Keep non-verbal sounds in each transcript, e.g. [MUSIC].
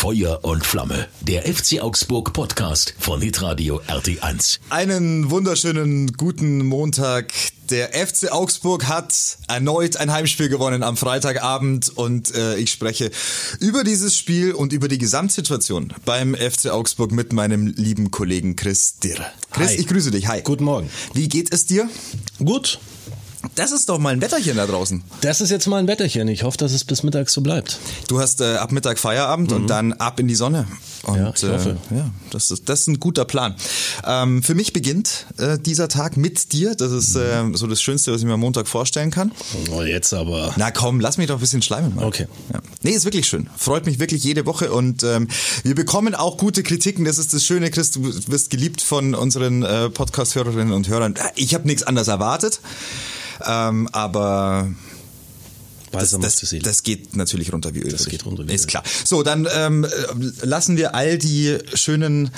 Feuer und Flamme. Der FC Augsburg Podcast von Hitradio RT1. Einen wunderschönen guten Montag. Der FC Augsburg hat erneut ein Heimspiel gewonnen am Freitagabend und äh, ich spreche über dieses Spiel und über die Gesamtsituation beim FC Augsburg mit meinem lieben Kollegen Chris Dirr. Chris, Hi. ich grüße dich. Hi. Guten Morgen. Wie geht es dir? Gut. Das ist doch mal ein Wetterchen da draußen. Das ist jetzt mal ein Wetterchen. Ich hoffe, dass es bis Mittag so bleibt. Du hast äh, ab Mittag Feierabend und dann ab in die Sonne. Und, Mhm. Ja, ich hoffe. Äh, ja, das ist, das ist ein guter Plan. Ähm, für mich beginnt äh, dieser Tag mit dir. Das ist äh, so das Schönste, was ich mir am Montag vorstellen kann. Oh, jetzt aber. Na komm, lass mich doch ein bisschen schleimen. Mann. Okay. Ja. Nee, ist wirklich schön. Freut mich wirklich jede Woche und ähm, wir bekommen auch gute Kritiken. Das ist das Schöne, Chris. Du wirst geliebt von unseren äh, Podcast-Hörerinnen und Hörern. Ich habe nichts anderes erwartet. Ähm, aber das, das, das geht natürlich runter wie Öl. Das geht runter wie Ist Öl. klar. So, dann ähm, lassen wir all die schönen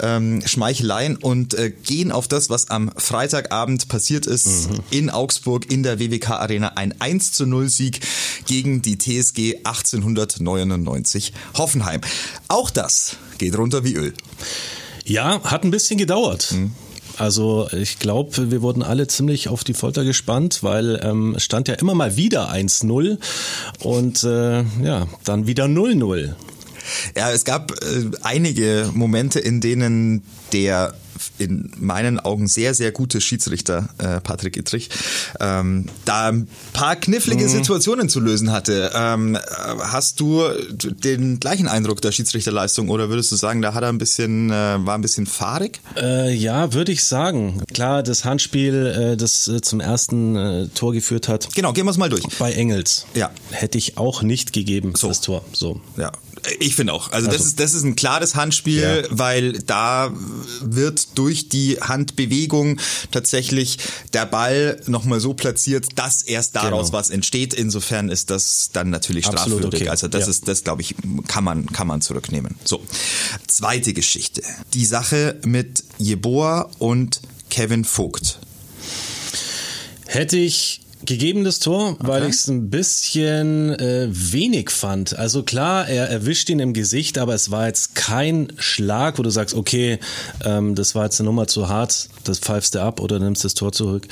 ähm, Schmeicheleien und äh, gehen auf das, was am Freitagabend passiert ist Mhm. in Augsburg in der WWK Arena. Ein 1 zu 0 Sieg gegen die TSG 1899 Hoffenheim. Auch das geht runter wie Öl. Ja, hat ein bisschen gedauert. Also ich glaube, wir wurden alle ziemlich auf die Folter gespannt, weil ähm, es stand ja immer mal wieder 1-0 und äh, ja, dann wieder 0-0. Ja, es gab äh, einige Momente, in denen der in meinen Augen sehr, sehr gute Schiedsrichter äh, Patrick Ittrich ähm, da ein paar knifflige Situationen zu lösen hatte. Ähm, äh, hast du den gleichen Eindruck der Schiedsrichterleistung oder würdest du sagen, da hat er ein bisschen, äh, war ein bisschen fahrig? Äh, ja, würde ich sagen. Klar, das Handspiel, äh, das äh, zum ersten äh, Tor geführt hat, Genau, gehen wir es mal durch. bei Engels. Ja. Hätte ich auch nicht gegeben, So. das Tor. So. Ja, ich finde auch. Also, das Also- ist das ist ein klares Handspiel, Ja. weil da wird durch die Handbewegung tatsächlich der Ball nochmal so platziert, dass erst daraus Genau. was entsteht. Insofern ist das dann natürlich Absolut strafwürdig. okay. Also das Ja. ist das glaube ich kann man kann man zurücknehmen. So zweite Geschichte, die Sache mit Jeboa und Kevin Vogt. Hätte ich gegeben das Tor, weil ich es ein bisschen äh, wenig fand. Also klar, er erwischt ihn im Gesicht, aber es war jetzt kein Schlag, wo du sagst, okay, ähm, das war jetzt eine Nummer zu hart, das pfeifst du ab oder nimmst das Tor zurück.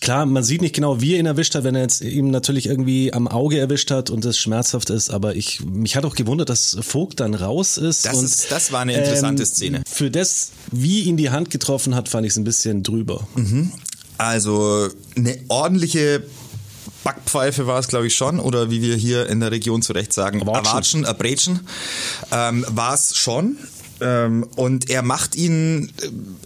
Klar, man sieht nicht genau, wie er ihn erwischt hat, wenn er jetzt ihm natürlich irgendwie am Auge erwischt hat und das schmerzhaft ist, aber ich mich hat auch gewundert, dass Vogt dann raus ist. Das und, ähm, ist- das war eine interessante Szene. Für das, wie ihn die Hand getroffen hat, fand ich es ein bisschen drüber. Also eine ordentliche Backpfeife war es, glaube ich, schon. Oder wie wir hier in der Region zu Recht sagen. Awatschen, Abrätschen, ähm, war es schon. Ähm, und er macht ihn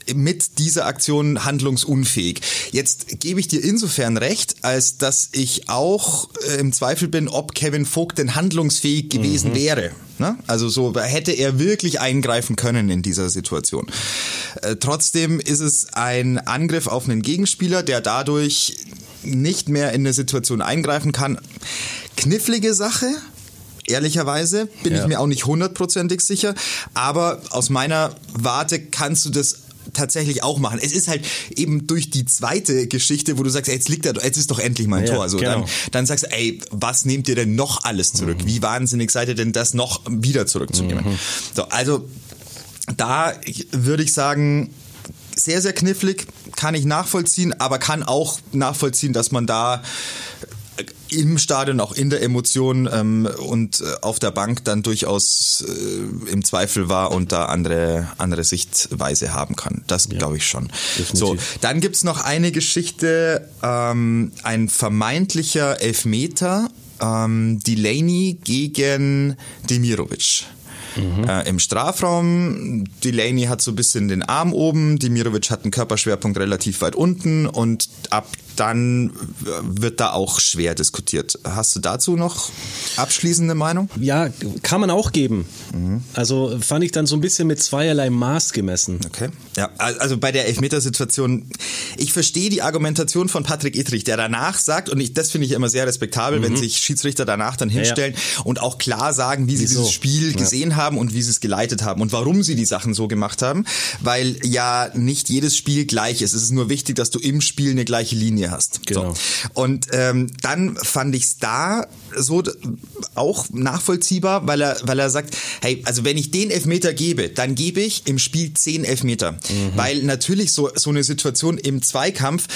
äh, mit dieser Aktion handlungsunfähig. Jetzt gebe ich dir insofern recht, als dass ich auch äh, im Zweifel bin, ob Kevin Vogt denn handlungsfähig gewesen wäre. Ne? Also so hätte er wirklich eingreifen können in dieser Situation. Äh, trotzdem ist es ein Angriff auf einen Gegenspieler, der dadurch nicht mehr in eine Situation eingreifen kann. Knifflige Sache. Ehrlicherweise bin Ja. ich mir auch nicht hundertprozentig sicher, aber aus meiner Warte kannst du das tatsächlich auch machen. Es ist halt eben durch die zweite Geschichte, wo du sagst, ey, jetzt liegt er, jetzt ist doch endlich mein Ja, Tor. So, genau. dann, dann sagst du, ey, was nehmt ihr denn noch alles zurück? Wie wahnsinnig seid ihr denn das noch wieder zurückzunehmen? So, also da würde ich sagen, sehr, sehr knifflig, kann ich nachvollziehen, aber kann auch nachvollziehen, dass man da im Stadion, auch in der Emotion ähm, und äh, auf der Bank dann durchaus äh, im Zweifel war und da andere, andere Sichtweise haben kann. Das glaube ich schon. definitiv. So, dann gibt's noch eine Geschichte, ähm, ein vermeintlicher Elfmeter, ähm, Delaney gegen Demirovic. Äh, Im Strafraum, Delaney hat so ein bisschen den Arm oben, Demirovic hat einen Körperschwerpunkt relativ weit unten und ab dann wird da auch schwer diskutiert. Hast du dazu noch abschließende Meinung? Ja, kann man auch geben. Also fand ich dann so ein bisschen mit zweierlei Maß gemessen. Okay. Ja, also bei der Elfmetersituation, ich verstehe die Argumentation von Patrick Ittrich, der danach sagt, und ich, das finde ich immer sehr respektabel, wenn sich Schiedsrichter danach dann hinstellen und auch klar sagen, wie sie Wieso? dieses Spiel Ja. gesehen haben und wie sie es geleitet haben und warum sie die Sachen so gemacht haben, weil ja nicht jedes Spiel gleich ist. Es ist nur wichtig, dass du im Spiel eine gleiche Linie Hast. Genau. So. Und ähm, dann fand ich es da so auch nachvollziehbar, weil er, weil er sagt, hey, also wenn ich den Elfmeter gebe, dann gebe ich im Spiel zehn Elfmeter. Mhm. Weil natürlich so, so eine Situation im Zweikampf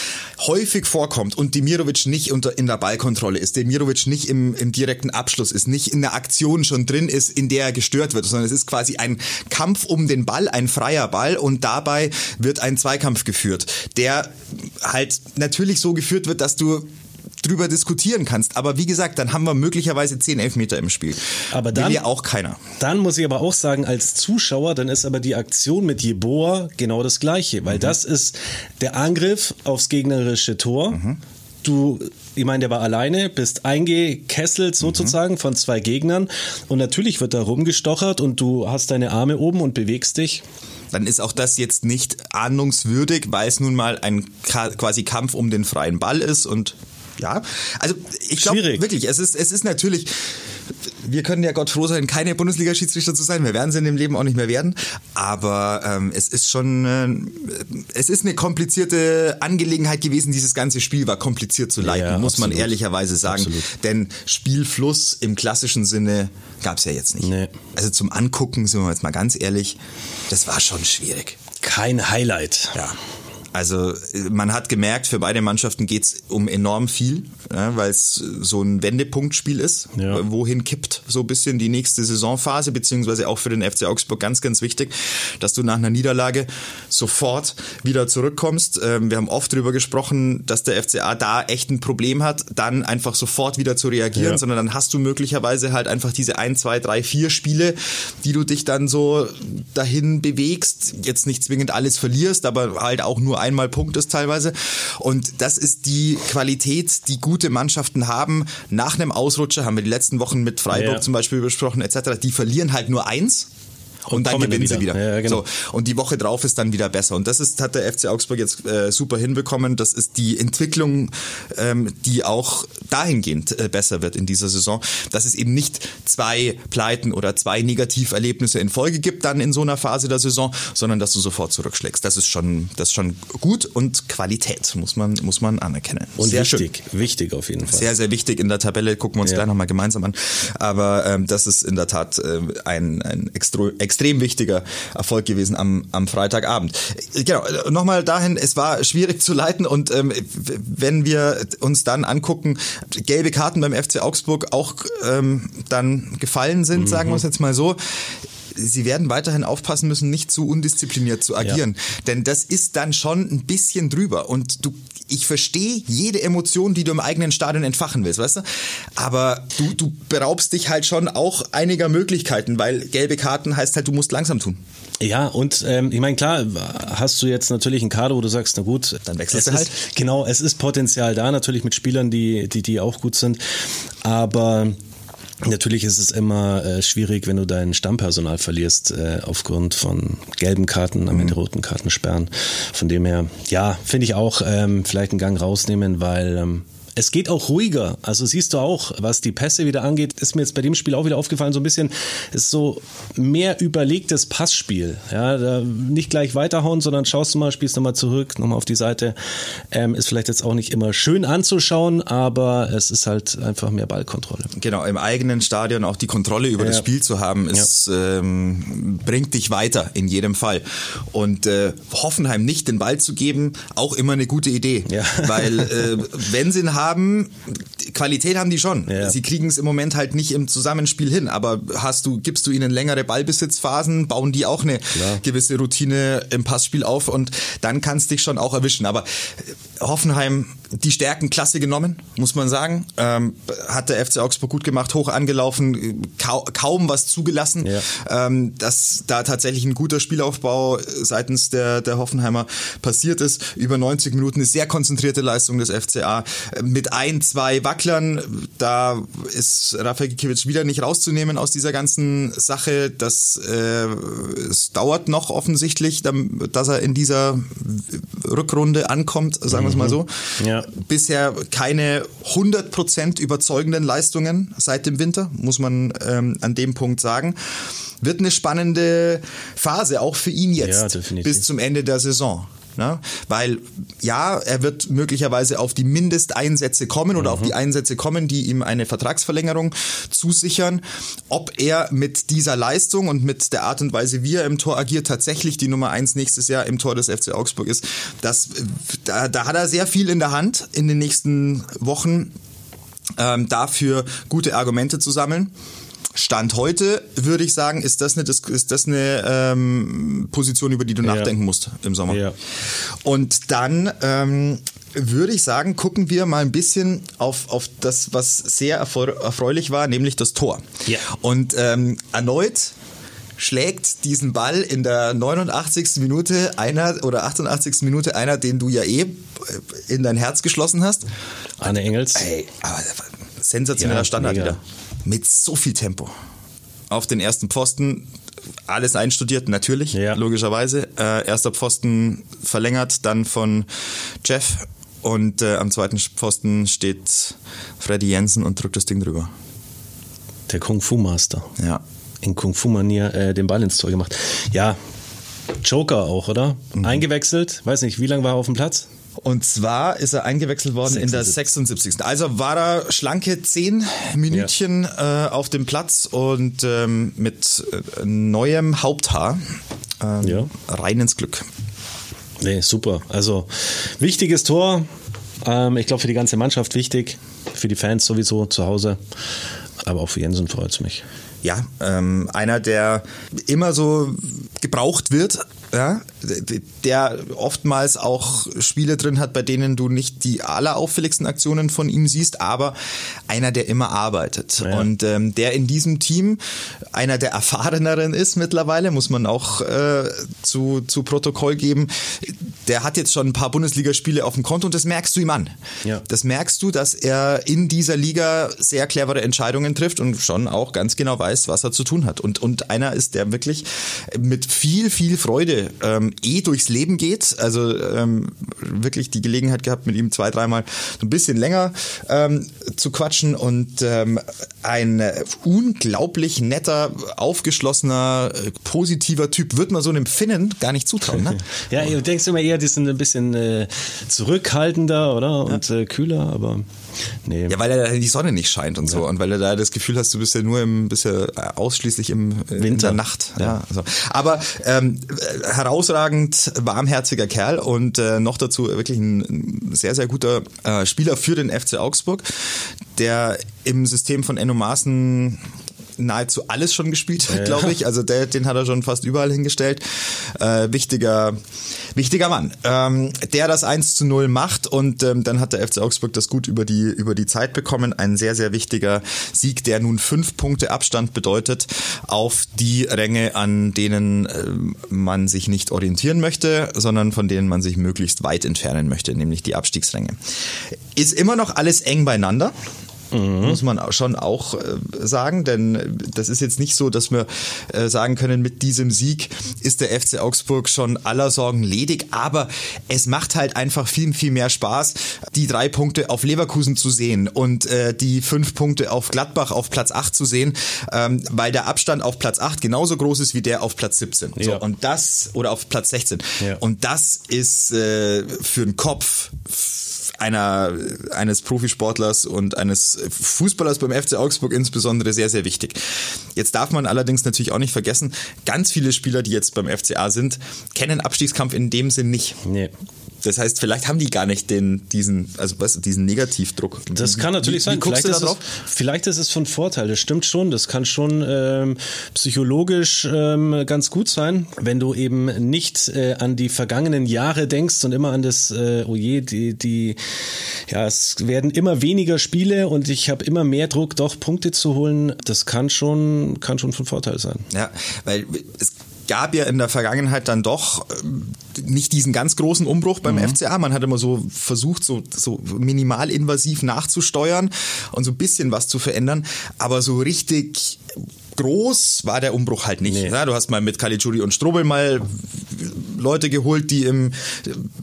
häufig vorkommt und Demirovic nicht unter, in der Ballkontrolle ist, Demirovic nicht im, im direkten Abschluss ist, nicht in der Aktion schon drin ist, in der er gestört wird, sondern es ist quasi ein Kampf um den Ball, ein freier Ball und dabei wird ein Zweikampf geführt, der halt natürlich so geführt wird, dass du drüber diskutieren kannst. Aber wie gesagt, dann haben wir möglicherweise zehn Elfmeter im Spiel. Aber dann, Will ja auch keiner. Dann muss ich aber auch sagen, als Zuschauer, dann ist aber die Aktion mit Jeboa genau das Gleiche, weil mhm. das ist der Angriff aufs gegnerische Tor. Mhm. Du, ich meine, der war alleine, bist eingekesselt sozusagen mhm. von zwei Gegnern und natürlich wird da rumgestochert und du hast deine Arme oben und bewegst dich dann ist auch das jetzt nicht ahnungswürdig, weil es nun mal ein quasi Kampf um den freien Ball ist und ja, also ich glaube wirklich, es ist, es ist natürlich, wir können ja Gott froh sein, keine Bundesliga-Schiedsrichter zu sein. Wir werden sie in dem Leben auch nicht mehr werden. Aber ähm, es ist schon, äh, es ist eine komplizierte Angelegenheit gewesen. Dieses ganze Spiel war kompliziert zu leiten, ja, muss absolut. man ehrlicherweise sagen. Absolut. Denn Spielfluss im klassischen Sinne gab es ja jetzt nicht. Nee. Also zum Angucken, sind wir jetzt mal ganz ehrlich, das war schon schwierig. Kein Highlight. Ja. Also man hat gemerkt, für beide Mannschaften geht's um enorm viel, ja, weil es so ein Wendepunktspiel ist. Ja. Wohin kippt so ein bisschen die nächste Saisonphase, beziehungsweise auch für den FC Augsburg ganz, ganz wichtig, dass du nach einer Niederlage sofort wieder zurückkommst. Ähm, wir haben oft darüber gesprochen, dass der FCA da echt ein Problem hat, dann einfach sofort wieder zu reagieren, ja. sondern dann hast du möglicherweise halt einfach diese ein, zwei, drei, vier Spiele, die du dich dann so dahin bewegst, jetzt nicht zwingend alles verlierst, aber halt auch nur einmal punktest teilweise. Und das ist die Qualität, die gute Mannschaften haben. Nach einem Ausrutscher haben wir die letzten Wochen mit Freiburg ja. zum Beispiel besprochen etc. Die verlieren halt nur eins und, und dann gewinnen sie wieder. Ja, genau. so, und die Woche drauf ist dann wieder besser. Und das ist, hat der FC Augsburg jetzt äh, super hinbekommen. Das ist die Entwicklung, ähm, die auch dahingehend äh, besser wird in dieser Saison, dass es eben nicht zwei Pleiten oder zwei Negativerlebnisse in Folge gibt dann in so einer Phase der Saison, sondern dass du sofort zurückschlägst. Das ist schon, das ist schon gut und Qualität muss man, muss man anerkennen. Und sehr wichtig, schön. wichtig auf jeden Fall. Sehr, sehr wichtig in der Tabelle. Gucken wir uns ja. gleich nochmal gemeinsam an. Aber ähm, das ist in der Tat äh, ein, ein extra, extrem wichtiger Erfolg gewesen am, am Freitagabend. Genau, nochmal dahin, es war schwierig [LAUGHS] zu leiten und ähm, wenn wir uns dann angucken, gelbe Karten beim FC Augsburg auch ähm, dann gefallen sind, mhm. sagen wir es jetzt mal so, sie werden weiterhin aufpassen müssen, nicht zu undiszipliniert zu agieren. Ja. Denn das ist dann schon ein bisschen drüber. Und du, ich verstehe jede Emotion, die du im eigenen Stadion entfachen willst, weißt du? Aber du, du beraubst dich halt schon auch einiger Möglichkeiten, weil gelbe Karten heißt halt, du musst langsam tun. Ja, und ähm, ich meine, klar, hast du jetzt natürlich einen Kader, wo du sagst, na gut, dann wechselst du halt. Ist, genau, es ist Potenzial da, natürlich mit Spielern, die, die, die auch gut sind. Aber Natürlich ist es immer äh, schwierig, wenn du dein Stammpersonal verlierst äh, aufgrund von gelben Karten, am Ende mhm. roten Karten sperren. Von dem her, ja, finde ich auch ähm, vielleicht einen Gang rausnehmen, weil ähm, es geht auch ruhiger. Also siehst du auch, was die Pässe wieder angeht, ist mir jetzt bei dem Spiel auch wieder aufgefallen, so ein bisschen ist so mehr überlegtes Passspiel. Ja, nicht gleich weiterhauen, sondern schaust du mal, spielst nochmal zurück, nochmal auf die Seite. Ähm, ist vielleicht jetzt auch nicht immer schön anzuschauen, aber es ist halt einfach mehr Ballkontrolle. Genau, im eigenen Stadion auch die Kontrolle über ja. das Spiel zu haben, ist, ja. ähm, bringt dich weiter in jedem Fall. Und äh, Hoffenheim nicht den Ball zu geben, auch immer eine gute Idee. Ja. Weil äh, [LAUGHS] wenn sie einen haben, Qualität haben die schon. Ja. Sie kriegen es im Moment halt nicht im Zusammenspiel hin, aber hast du, gibst du ihnen längere Ballbesitzphasen, bauen die auch eine Klar. gewisse Routine im Passspiel auf und dann kannst dich schon auch erwischen. Aber Hoffenheim die Stärken klasse genommen, muss man sagen. Ähm, hat der FC Augsburg gut gemacht, hoch angelaufen, kau kaum was zugelassen. Ja. Ähm, dass da tatsächlich ein guter Spielaufbau seitens der, der Hoffenheimer passiert ist. Über 90 Minuten eine sehr konzentrierte Leistung des FCA. Mit ein, zwei Wacklern, da ist Rafael Gikiewicz wieder nicht rauszunehmen aus dieser ganzen Sache. Das äh, es dauert noch offensichtlich, dass er in dieser Rückrunde ankommt, sagen wir es mal so. Ja bisher keine 100% überzeugenden Leistungen seit dem Winter, muss man ähm, an dem Punkt sagen. Wird eine spannende Phase, auch für ihn jetzt, ja, bis zum Ende der Saison. Ne? Weil ja, er wird möglicherweise auf die Mindesteinsätze kommen oder mhm. auf die Einsätze kommen, die ihm eine Vertragsverlängerung zusichern. Ob er mit dieser Leistung und mit der Art und Weise, wie er im Tor agiert, tatsächlich die Nummer eins nächstes Jahr im Tor des FC Augsburg ist, das, da, da hat er sehr viel in der Hand in den nächsten Wochen ähm, dafür gute Argumente zu sammeln. Stand heute würde ich sagen, ist das eine, ist das eine ähm, Position, über die du ja. nachdenken musst im Sommer. Ja. Und dann ähm, würde ich sagen, gucken wir mal ein bisschen auf, auf das, was sehr erfreulich war, nämlich das Tor. Ja. Und ähm, erneut schlägt diesen Ball in der 89. Minute einer oder 88. Minute einer, den du ja eh in dein Herz geschlossen hast. Arne Engels. Ey, aber sensationeller ja, Standard mega. wieder mit so viel Tempo. Auf den ersten Pfosten, alles einstudiert, natürlich, ja. logischerweise. Äh, erster Pfosten verlängert, dann von Jeff und äh, am zweiten Pfosten steht Freddy Jensen und drückt das Ding drüber. Der Kung Fu Master. Ja. In Kung Fu Manier äh, den Ball ins Tor gemacht. Ja, Joker auch, oder? Mhm. Eingewechselt, weiß nicht, wie lange war er auf dem Platz? Und zwar ist er eingewechselt worden 76. in der 76. Also war er schlanke zehn Minütchen ja. äh, auf dem Platz und ähm, mit äh, neuem Haupthaar äh, ja. rein ins Glück. Nee, super. Also wichtiges Tor. Ähm, ich glaube für die ganze Mannschaft wichtig, für die Fans sowieso zu Hause. Aber auch für Jensen freut es mich ja, ähm, einer, der immer so gebraucht wird, ja, der oftmals auch Spiele drin hat, bei denen du nicht die allerauffälligsten Aktionen von ihm siehst, aber einer, der immer arbeitet. Ja. Und ähm, der in diesem Team einer der erfahreneren ist mittlerweile, muss man auch äh, zu, zu Protokoll geben. Der hat jetzt schon ein paar Bundesligaspiele auf dem Konto und das merkst du ihm an. Ja. Das merkst du, dass er in dieser Liga sehr clevere Entscheidungen trifft und schon auch ganz genau weiß, was er zu tun hat. Und, und einer ist, der wirklich mit viel, viel Freude ähm, eh durchs Leben geht. Also ähm, wirklich die Gelegenheit gehabt, mit ihm zwei, dreimal so ein bisschen länger ähm, zu quatschen und ähm, ein unglaublich netter, aufgeschlossener, äh, positiver Typ, wird man so einem Finnen gar nicht zutrauen. Ne? [LAUGHS] ja, du denkst immer eher, die sind ein bisschen äh, zurückhaltender, oder? Und ja. äh, kühler, aber nee. Ja, weil da die Sonne nicht scheint und so ja. und weil du da das Gefühl hast, du bist ja nur im, bist ja ausschließlich im Winter. in der Nacht. Ja. ja so. Aber ähm, herausragend warmherziger Kerl und äh, noch dazu wirklich ein sehr, sehr guter äh, Spieler für den FC Augsburg, der im System von Enno Maaßen nahezu alles schon gespielt hat, ja. [LAUGHS] glaube ich. Also der, den hat er schon fast überall hingestellt. Äh, wichtiger, wichtiger Mann, ähm, der das 1 zu 0 macht und ähm, dann hat der FC Augsburg das gut über die, über die Zeit bekommen. Ein sehr, sehr wichtiger Sieg, der nun fünf Punkte Abstand bedeutet auf die Ränge, an denen äh, man sich nicht orientieren möchte, sondern von denen man sich möglichst weit entfernen möchte, nämlich die Abstiegsränge. Ist immer noch alles eng beieinander mhm. muss man schon auch äh, sagen, denn das ist jetzt nicht so, dass wir äh, sagen können, mit diesem Sieg ist der FC Augsburg schon aller Sorgen ledig, aber es macht halt einfach viel, viel mehr Spaß, die drei Punkte auf Leverkusen zu sehen und äh, die fünf Punkte auf Gladbach auf Platz 8 zu sehen, ähm, weil der Abstand auf Platz 8 genauso groß ist wie der auf Platz 17. Ja. So, und das, oder auf Platz 16. Ja. Und das ist für den Kopf einer, eines Profisportlers und eines Fußballers beim FC Augsburg insbesondere sehr, sehr wichtig. Jetzt darf man allerdings natürlich auch nicht vergessen, ganz viele Spieler, die jetzt beim FCA sind, kennen Abstiegskampf in dem Sinn nicht. Nee. Das heißt, vielleicht haben die gar nicht den, diesen, also was, diesen Negativdruck. Das kann natürlich wie, sein. Wie vielleicht, ist es, vielleicht ist es von Vorteil. Das stimmt schon. Das kann schon ähm, psychologisch ähm, ganz gut sein, wenn du eben nicht äh, an die vergangenen Jahre denkst und immer an das, äh, oh je, die, die, ja, es werden immer weniger Spiele und ich habe immer mehr Druck, doch Punkte zu holen. Das kann schon, kann schon von Vorteil sein. Ja, weil es gab ja in der Vergangenheit dann doch äh, nicht diesen ganz großen Umbruch beim mhm. FCA. Man hat immer so versucht, so, so minimalinvasiv nachzusteuern und so ein bisschen was zu verändern. Aber so richtig groß war der Umbruch halt nicht. Nee. Ja, du hast mal mit Caligiuri und Strobel mal Leute geholt, die im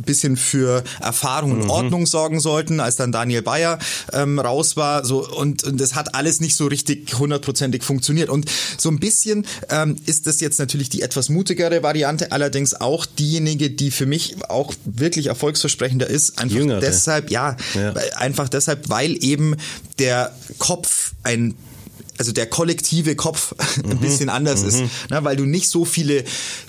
bisschen für Erfahrung und mhm. Ordnung sorgen sollten, als dann Daniel Bayer ähm, raus war. So und, und das hat alles nicht so richtig hundertprozentig funktioniert. Und so ein bisschen ähm, ist das jetzt natürlich die etwas mutigere Variante, allerdings auch diejenige, die für mich auch wirklich erfolgsversprechender ist. Einfach Jüngere. deshalb, ja, ja, einfach deshalb, weil eben der Kopf ein also der kollektive Kopf [LAUGHS] ein mhm. bisschen anders mhm. ist, ne, weil du nicht so viele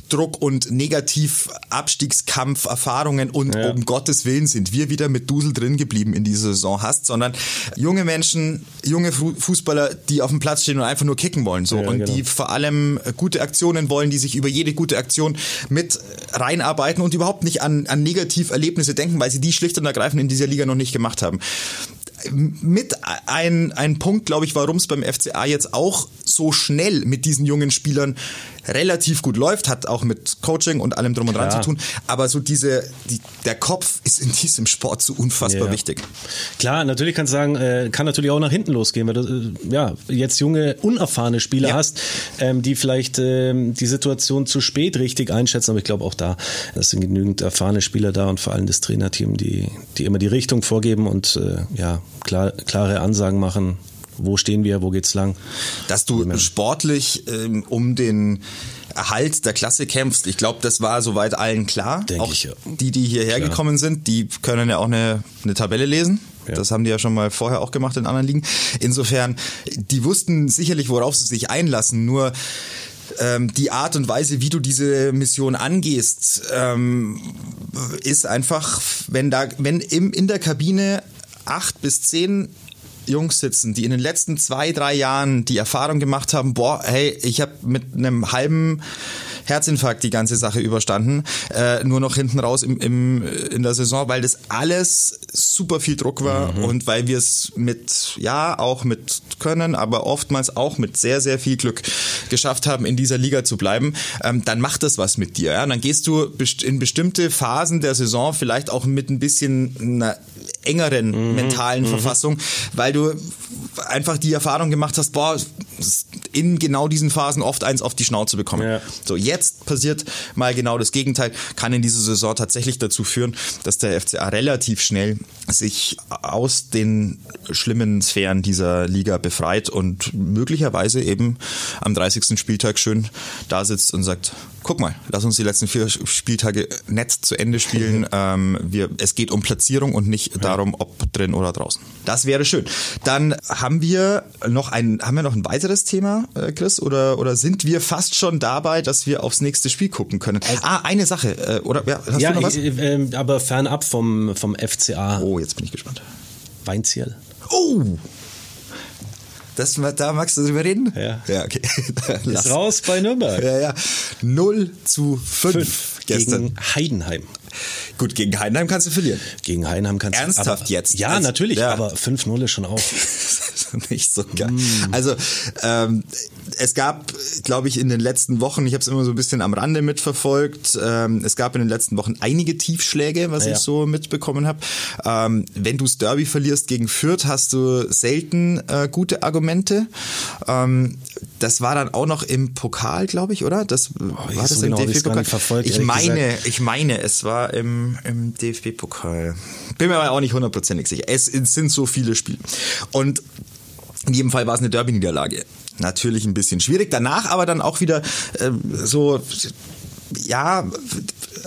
Druck- und Negativ-Abstiegskampf-Erfahrungen und ja. um Gottes Willen sind wir wieder mit Dusel drin geblieben in dieser Saison hast, sondern junge Menschen, junge Fußballer, die auf dem Platz stehen und einfach nur kicken wollen, so ja, und genau. die vor allem gute Aktionen wollen, die sich über jede gute Aktion mit reinarbeiten und überhaupt nicht an, an Negativerlebnisse denken, weil sie die schlicht und ergreifend in dieser Liga noch nicht gemacht haben mit ein, ein Punkt, glaube ich, warum es beim FCA jetzt auch so schnell mit diesen jungen Spielern relativ gut läuft, hat auch mit Coaching und allem drum und dran zu tun. Aber so diese, die, der Kopf ist in diesem Sport so unfassbar ja. wichtig. Klar, natürlich kannst du sagen, äh, kann natürlich auch nach hinten losgehen, weil du äh, ja jetzt junge, unerfahrene Spieler ja. hast, ähm, die vielleicht ähm, die Situation zu spät richtig einschätzen. Aber ich glaube auch da, es sind genügend erfahrene Spieler da und vor allem das Trainerteam, die, die immer die Richtung vorgeben und äh, ja, klar, klare Ansagen machen wo stehen wir, wo geht's lang. Dass du sportlich ähm, um den Erhalt der Klasse kämpfst. Ich glaube, das war soweit allen klar. Denke auch ich, ja. die, die hierher klar. gekommen sind, die können ja auch eine, eine Tabelle lesen. Ja. Das haben die ja schon mal vorher auch gemacht in anderen Ligen. Insofern, die wussten sicherlich, worauf sie sich einlassen. Nur ähm, die Art und Weise, wie du diese Mission angehst, ähm, ist einfach, wenn da, wenn im, in der Kabine acht bis zehn Jungs sitzen, die in den letzten zwei, drei Jahren die Erfahrung gemacht haben, boah, hey, ich habe mit einem halben Herzinfarkt die ganze Sache überstanden, äh, nur noch hinten raus im, im, in der Saison, weil das alles super viel Druck war mhm. und weil wir es mit, ja, auch mit Können, aber oftmals auch mit sehr, sehr viel Glück geschafft haben, in dieser Liga zu bleiben, ähm, dann macht das was mit dir. Ja? dann gehst du in bestimmte Phasen der Saison vielleicht auch mit ein bisschen einer engeren mhm. mentalen mhm. Verfassung, weil du einfach die Erfahrung gemacht hast, boah, in genau diesen Phasen oft eins auf die Schnauze bekommen. Ja. So, jetzt passiert mal genau das Gegenteil, kann in dieser Saison tatsächlich dazu führen, dass der FCA relativ schnell sich aus den schlimmen Sphären dieser Liga befreit und möglicherweise eben am 30. Spieltag schön da sitzt und sagt, guck mal, lass uns die letzten vier Spieltage nett zu Ende spielen. [LAUGHS] ähm, wir, es geht um Platzierung und nicht ja. darum, ob drin oder draußen. Das wäre schön. Dann haben wir noch ein, haben wir noch ein weiteres Thema, äh, Chris, oder, oder sind wir fast schon dabei, dass wir aufs nächste Spiel gucken können? Also, ah, eine Sache, äh, oder ja, hast ja, du noch was? Äh, äh, aber fernab vom, vom FCA. Oh, jetzt bin ich gespannt. Weinziel. Oh! Das, da magst du drüber reden? Ja. Ja, okay. [LAUGHS] Ist raus bei Nürnberg. Ja, ja. 0 zu 5, 5 gestern. Gegen Heidenheim. Gut, gegen Heidenheim kannst du verlieren. Gegen Heidenheim kannst du Ernsthaft aber, jetzt? Ja, also, natürlich, ja. aber 5-0 ist schon auf. [LAUGHS] [LAUGHS] Nicht so geil. Mm. Also, ähm, es gab, glaube ich, in den letzten Wochen, ich habe es immer so ein bisschen am Rande mitverfolgt, ähm, es gab in den letzten Wochen einige Tiefschläge, was ja. ich so mitbekommen habe. Ähm, wenn du das Derby verlierst gegen Fürth, hast du selten äh, gute Argumente. Ähm, das war dann auch noch im Pokal, glaube ich, oder? Das oh, war das so im genau, DFB-Pokal. Ich meine, gesagt. ich meine, es war im, im DFB-Pokal. Bin mir aber auch nicht hundertprozentig sicher. Es, es sind so viele Spiele. Und in jedem Fall war es eine Derby-Niederlage. Natürlich ein bisschen schwierig. Danach aber dann auch wieder äh, so, ja,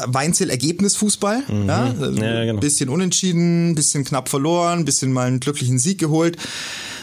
Weinzel Ergebnisfußball. Mhm. Ja, ja genau. Bisschen unentschieden, bisschen knapp verloren, bisschen mal einen glücklichen Sieg geholt.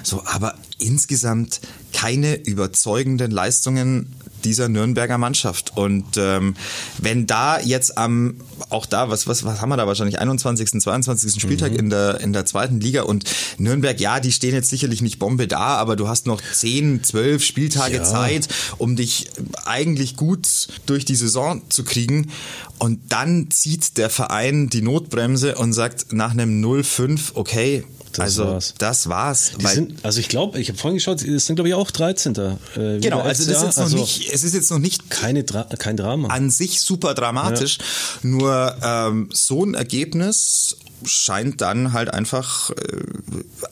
So, aber insgesamt keine überzeugenden Leistungen dieser Nürnberger Mannschaft. Und ähm, wenn da jetzt am, auch da, was, was, was haben wir da wahrscheinlich, 21., 22. Spieltag mhm. in, der, in der zweiten Liga und Nürnberg, ja, die stehen jetzt sicherlich nicht Bombe da, aber du hast noch 10, 12 Spieltage ja. Zeit, um dich eigentlich gut durch die Saison zu kriegen. Und dann zieht der Verein die Notbremse und sagt nach einem 0-5, okay, das also war's. das war's. Sind, also ich glaube, ich habe vorhin geschaut, es sind glaube ich auch 13. Äh, genau, also das ist jetzt noch also nicht, es ist jetzt noch nicht keine Dra kein Drama. An sich super dramatisch, ja. nur ähm, so ein Ergebnis scheint dann halt einfach äh,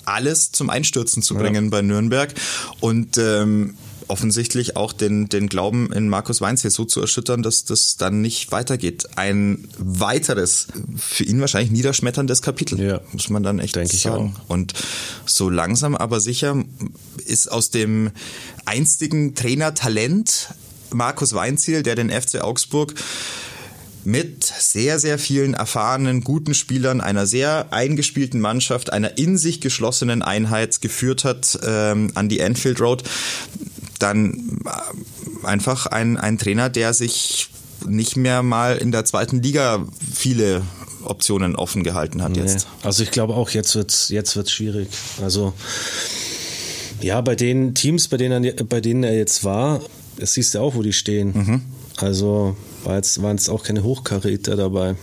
alles zum Einstürzen zu bringen ja. bei Nürnberg und ähm, offensichtlich auch den, den Glauben in Markus Weinzel so zu erschüttern, dass das dann nicht weitergeht. Ein weiteres, für ihn wahrscheinlich niederschmetterndes Kapitel, Ja. muss man dann echt Denke ich sagen. Und so langsam aber sicher ist aus dem einstigen Trainertalent Markus Weinziel, der den FC Augsburg mit sehr, sehr vielen erfahrenen, guten Spielern, einer sehr eingespielten Mannschaft, einer in sich geschlossenen Einheit geführt hat ähm, an die Anfield Road, dann äh, einfach ein, ein Trainer, der sich nicht mehr mal in der zweiten Liga viele Optionen offen gehalten hat jetzt. Nee. Also ich glaube auch, jetzt wird's jetzt wird's schwierig. Also ja, bei den Teams, bei denen er, bei denen er jetzt war, das siehst du auch, wo die stehen. Mhm. Also war jetzt, waren jetzt auch keine Hochkaräter dabei.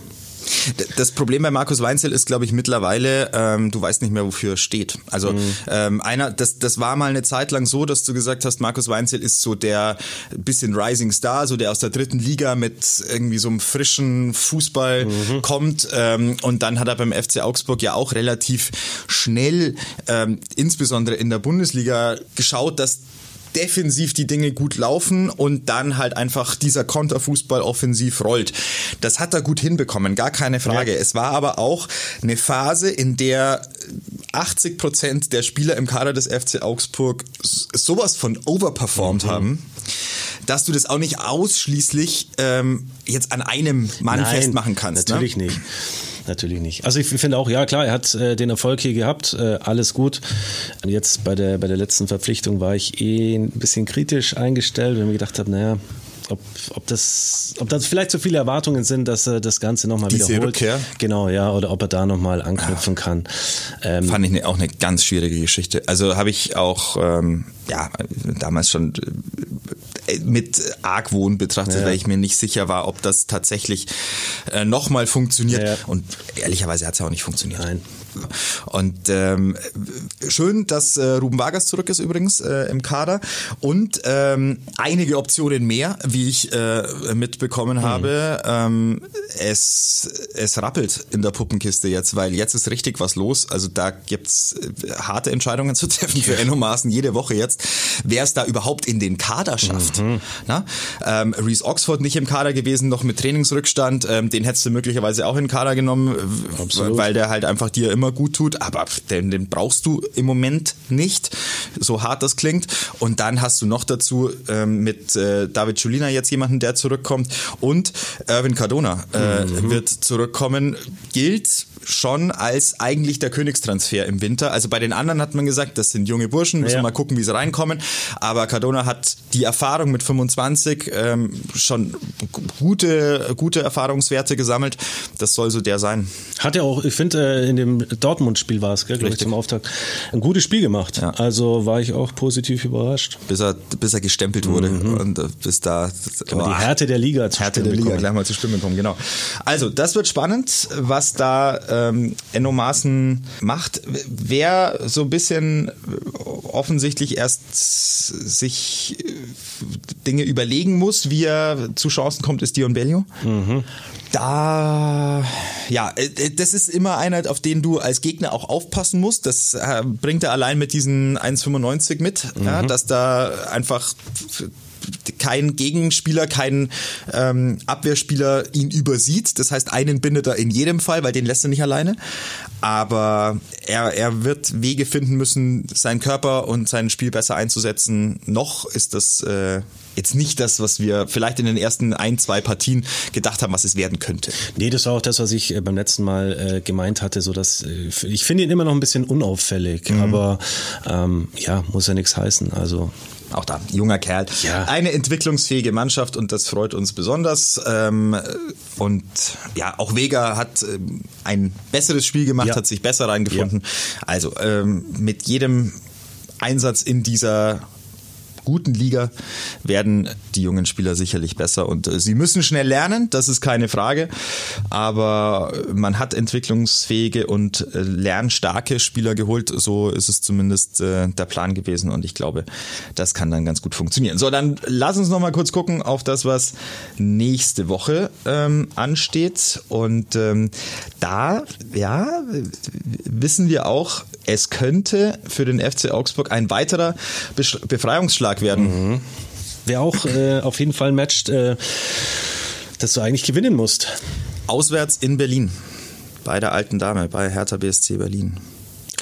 Das Problem bei Markus Weinzel ist, glaube ich, mittlerweile, ähm, du weißt nicht mehr, wofür er steht. Also ähm, einer, das, das war mal eine Zeit lang so, dass du gesagt hast, Markus Weinzel ist so der bisschen Rising Star, so der aus der dritten Liga mit irgendwie so einem frischen Fußball kommt. Ähm, und dann hat er beim FC Augsburg ja auch relativ schnell, ähm, insbesondere in der Bundesliga, geschaut, dass defensiv die Dinge gut laufen und dann halt einfach dieser Konterfußball offensiv rollt. Das hat er gut hinbekommen, gar keine Frage. Es war aber auch eine Phase, in der 80 Prozent der Spieler im Kader des FC Augsburg sowas von overperformed haben, dass du das auch nicht ausschließlich ähm, jetzt an einem Mann festmachen kannst. Natürlich ne? nicht. Natürlich nicht. Also ich finde auch, ja klar, er hat äh, den Erfolg hier gehabt, äh, alles gut. Jetzt bei der, bei der letzten Verpflichtung war ich eh ein bisschen kritisch eingestellt, weil ich mir gedacht habe, naja, ob, ob, das, ob das vielleicht so viele Erwartungen sind, dass er das Ganze nochmal wiederholt. Rückkehr? Genau, ja, oder ob er da nochmal anknüpfen kann. Ähm, Fand ich ne, auch eine ganz schwierige Geschichte. Also habe ich auch ähm, ja damals schon mit Argwohn betrachtet, Ja. weil ich mir nicht sicher war, ob das tatsächlich äh, nochmal funktioniert. Ja. Und ehrlicherweise hat es ja auch nicht funktioniert. Nein. Und ähm, schön, dass äh, Ruben Vargas zurück ist übrigens äh, im Kader und ähm, einige Optionen mehr, wie ich äh, mitbekommen habe. Ähm, es, es rappelt in der Puppenkiste jetzt, weil jetzt ist richtig was los. Also da gibt's äh, harte Entscheidungen zu treffen für Enno Maaßen jede Woche jetzt, wer es da überhaupt in den Kader schafft. Na? Ähm, Reese Oxford nicht im Kader gewesen, noch mit Trainingsrückstand, ähm, den hättest du möglicherweise auch in den Kader genommen, Absolut. weil der halt einfach dir immer gut tut, aber den, den brauchst du im Moment nicht, so hart das klingt. Und dann hast du noch dazu ähm, mit äh, David Julina jetzt jemanden, der zurückkommt und Erwin Cardona äh, wird zurückkommen, gilt schon als eigentlich der Königstransfer im Winter. Also bei den anderen hat man gesagt, das sind junge Burschen, müssen Ja. mal gucken, wie sie reinkommen. Aber Cardona hat die Erfahrung mit 25 ähm, schon gu- gute, gute Erfahrungswerte gesammelt. Das soll so der sein. Hat er auch, ich finde, äh, in dem Dortmund-Spiel war es, glaube ich, zum Auftakt, ein gutes Spiel gemacht. Ja. Also war ich auch positiv überrascht. bis er, bis er gestempelt wurde und äh, bis da Aber die Härte der Liga zu Härte der Liga gleich mal zu Stimmen kommen, genau. Also, das wird spannend, was da ähm, Enno Maaßen macht. Wer so ein bisschen offensichtlich erst sich äh, Dinge überlegen muss, wie er zu Chancen kommt, ist Dion Bellio. Da, ja, äh, das ist immer einer, auf den du als Gegner auch aufpassen musst. Das äh, bringt er allein mit diesen 1,95 mit, ja, dass da einfach kein Gegenspieler, kein ähm, Abwehrspieler ihn übersieht. Das heißt, einen bindet er in jedem Fall, weil den lässt er nicht alleine. Aber er, er wird Wege finden müssen, seinen Körper und sein Spiel besser einzusetzen. Noch ist das äh, jetzt nicht das, was wir vielleicht in den ersten ein, zwei Partien gedacht haben, was es werden könnte. Nee, das war auch das, was ich äh, beim letzten Mal äh, gemeint hatte, so dass äh, ich finde ihn immer noch ein bisschen unauffällig, Mhm. aber ähm, ja, muss ja nichts heißen. Also Auch da, junger Kerl. Ja. Eine entwicklungsfähige Mannschaft und das freut uns besonders. Ähm, und ja, auch Vega hat ähm, ein besseres Spiel gemacht, Ja. hat sich besser reingefunden. Also ähm, mit jedem Einsatz in dieser guten Liga werden die jungen Spieler sicherlich besser. Und äh, sie müssen schnell lernen, das ist keine Frage, aber man hat entwicklungsfähige und äh, lernstarke Spieler geholt, so ist es zumindest äh, der Plan gewesen. Und ich glaube, das kann dann ganz gut funktionieren. So, dann lass uns noch mal kurz gucken auf das, was nächste Woche ähm, ansteht. Und ähm, da, ja, wissen wir auch, es könnte für den FC Augsburg ein weiterer Befreiungsschlag stark werden. Mhm. Wäre auch äh, auf jeden Fall ein Match, äh, das du eigentlich gewinnen musst. Auswärts in Berlin. Bei der alten Dame, bei Hertha BSC Berlin.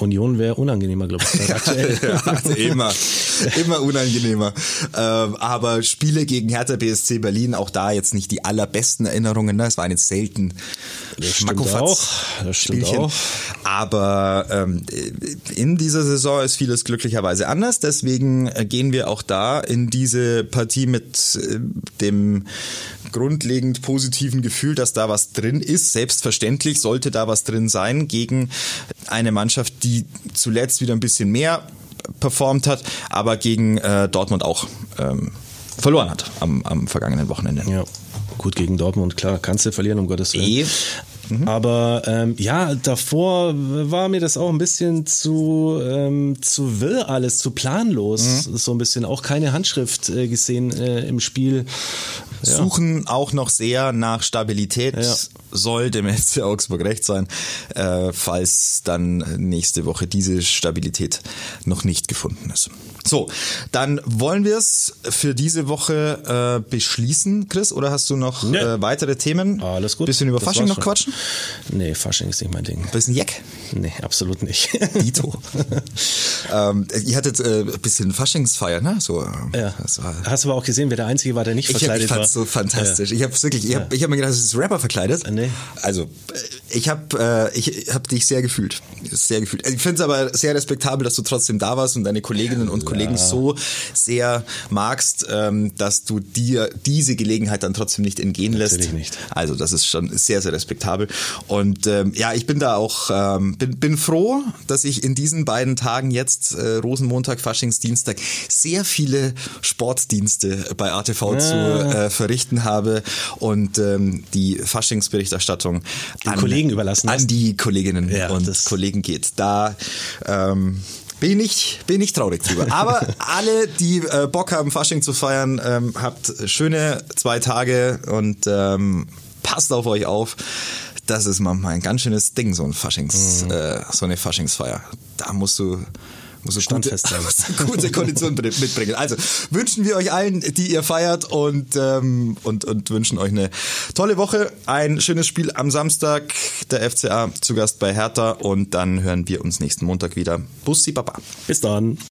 Union wäre unangenehmer, glaube ich, [LAUGHS] aktuell. ja, immer, immer unangenehmer. Ähm, aber Spiele gegen Hertha BSC Berlin, auch da jetzt nicht die allerbesten Erinnerungen. Ne? Es waren jetzt selten das stimmt auch. Das stimmt Spielchen. auch. Aber ähm, in dieser Saison ist vieles glücklicherweise anders. Deswegen äh, gehen wir auch da in diese Partie mit äh, dem grundlegend positiven Gefühl, dass da was drin ist. Selbstverständlich sollte da was drin sein gegen eine Mannschaft, die zuletzt wieder ein bisschen mehr performt hat, aber gegen äh, Dortmund auch ähm, verloren hat am, am vergangenen Wochenende. Ja. Gut, gegen Dortmund, klar, kannst du verlieren, um Gottes Willen. Eh. Mhm. Aber ähm, ja, davor war mir das auch ein bisschen zu, ähm, zu wirr alles, zu planlos. Mhm. So ein bisschen auch keine Handschrift äh, gesehen äh, im Spiel. Ja. Suchen auch noch sehr nach Stabilität. Ja. Soll dem [LAUGHS] FC Augsburg recht sein, äh, falls dann nächste Woche diese Stabilität noch nicht gefunden ist. So, dann wollen wir es für diese Woche äh, beschließen, Chris, oder hast du noch nee. äh, weitere Themen? Alles gut. Bisschen über das Fasching noch schon. quatschen? Nee, Fasching ist nicht mein Ding. Bisschen Jeck? Nee, absolut nicht. [LAUGHS] Dito. ähm, ihr hattet äh, ein bisschen Faschingsfeier, ne? So, ja. Hast du aber auch gesehen, wer der Einzige war, der nicht verkleidet ich hab, ich war? so fantastisch. Ja. Ich habe wirklich, ich habe ich hab mir gedacht, das ist Rapper verkleidet. Nee. Also, ich habe äh, ich hab dich sehr gefühlt. Sehr gefühlt. Ich finde es aber sehr respektabel, dass du trotzdem da warst und deine Kolleginnen und Kollegen ja. so sehr magst, ähm, dass du dir diese Gelegenheit dann trotzdem nicht entgehen lässt. Natürlich nicht. Also, das ist schon sehr, sehr respektabel. Und ähm, ja, ich bin da auch, ähm, bin, bin froh, dass ich in diesen beiden Tagen jetzt, äh, Rosenmontag, Faschingsdienstag, sehr viele Sportdienste bei ATV ja. zu äh, verrichten habe und ähm, die Faschingsberichterstattung an, Kollegen überlassen an die Kolleginnen ja, und Kollegen geht. Da ähm, bin ich, bin ich traurig drüber. [LAUGHS] Aber alle, die äh, Bock haben, Fasching zu feiern, ähm, habt schöne zwei Tage und ähm, passt auf euch auf. Das ist manchmal ein ganz schönes Ding, so ein Faschings, mhm. äh, so eine Faschingsfeier. Da musst du muss gute, [LAUGHS] gute Kondition mitbringen. Also wünschen wir euch allen, die ihr feiert und, ähm, und, und wünschen euch eine tolle Woche. Ein schönes Spiel am Samstag. Der FCA zu Gast bei Hertha und dann hören wir uns nächsten Montag wieder. Bussi Baba. Bis dann.